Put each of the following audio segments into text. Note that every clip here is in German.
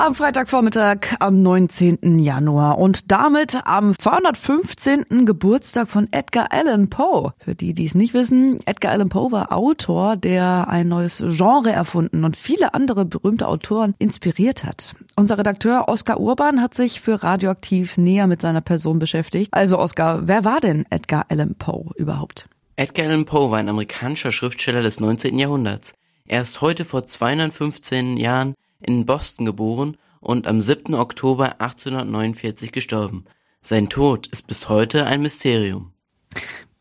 Am Freitagvormittag am 19. Januar und damit am 215. Geburtstag von Edgar Allan Poe. Für die, die es nicht wissen, Edgar Allan Poe war Autor, der ein neues Genre erfunden und viele andere berühmte Autoren inspiriert hat. Unser Redakteur Oskar Urban hat sich für Radioaktiv näher mit seiner Person beschäftigt. Also Oskar, wer war denn Edgar Allan Poe überhaupt? Edgar Allan Poe war ein amerikanischer Schriftsteller des 19. Jahrhunderts. Er ist heute vor 215 Jahren in Boston geboren und am 7. Oktober 1849 gestorben. Sein Tod ist bis heute ein Mysterium.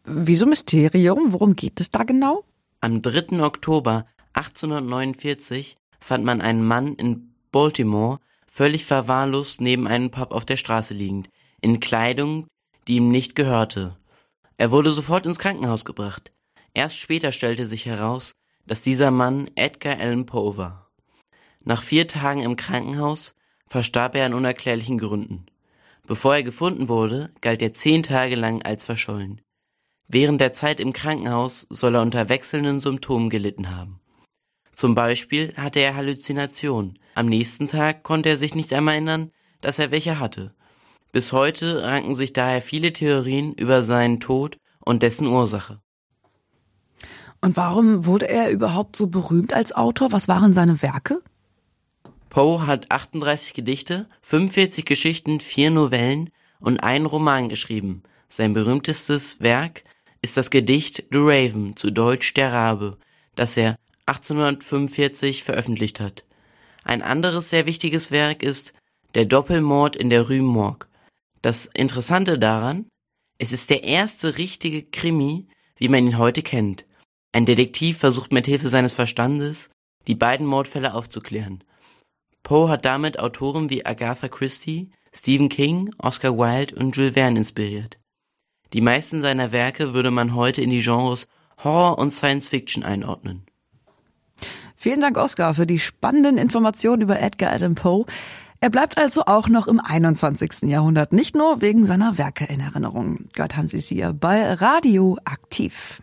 Wieso Mysterium? Worum geht es da genau? Am 3. Oktober 1849 fand man einen Mann in Baltimore völlig verwahrlost neben einem Pub auf der Straße liegend, in Kleidung, die ihm nicht gehörte. Er wurde sofort ins Krankenhaus gebracht. Erst später stellte sich heraus, dass dieser Mann Edgar Allan Poe war. Nach vier Tagen im Krankenhaus verstarb er an unerklärlichen Gründen. Bevor er gefunden wurde, galt er zehn Tage lang als verschollen. Während der Zeit im Krankenhaus soll er unter wechselnden Symptomen gelitten haben. Zum Beispiel hatte er Halluzinationen. Am nächsten Tag konnte er sich nicht einmal erinnern, dass er welche hatte. Bis heute ranken sich daher viele Theorien über seinen Tod und dessen Ursache. Und warum wurde er überhaupt so berühmt als Autor? Was waren seine Werke? Poe hat 38 Gedichte, 45 Geschichten, vier Novellen und einen Roman geschrieben. Sein berühmtestes Werk ist das Gedicht The Raven, zu Deutsch Der Rabe, das er 1845 veröffentlicht hat. Ein anderes sehr wichtiges Werk ist Der Doppelmord in der Rue Morgue. Das Interessante daran, es ist der erste richtige Krimi, wie man ihn heute kennt. Ein Detektiv versucht mit Hilfe seines Verstandes, die beiden Mordfälle aufzuklären. Poe hat damit Autoren wie Agatha Christie, Stephen King, Oscar Wilde und Jules Verne inspiriert. Die meisten seiner Werke würde man heute in die Genres Horror und Science Fiction einordnen. Vielen Dank, Oscar, für die spannenden Informationen über Edgar Allan Poe. Er bleibt also auch noch im 21. Jahrhundert, nicht nur wegen seiner Werke in Erinnerung. Gott haben Sie es hier bei Radio Aktiv.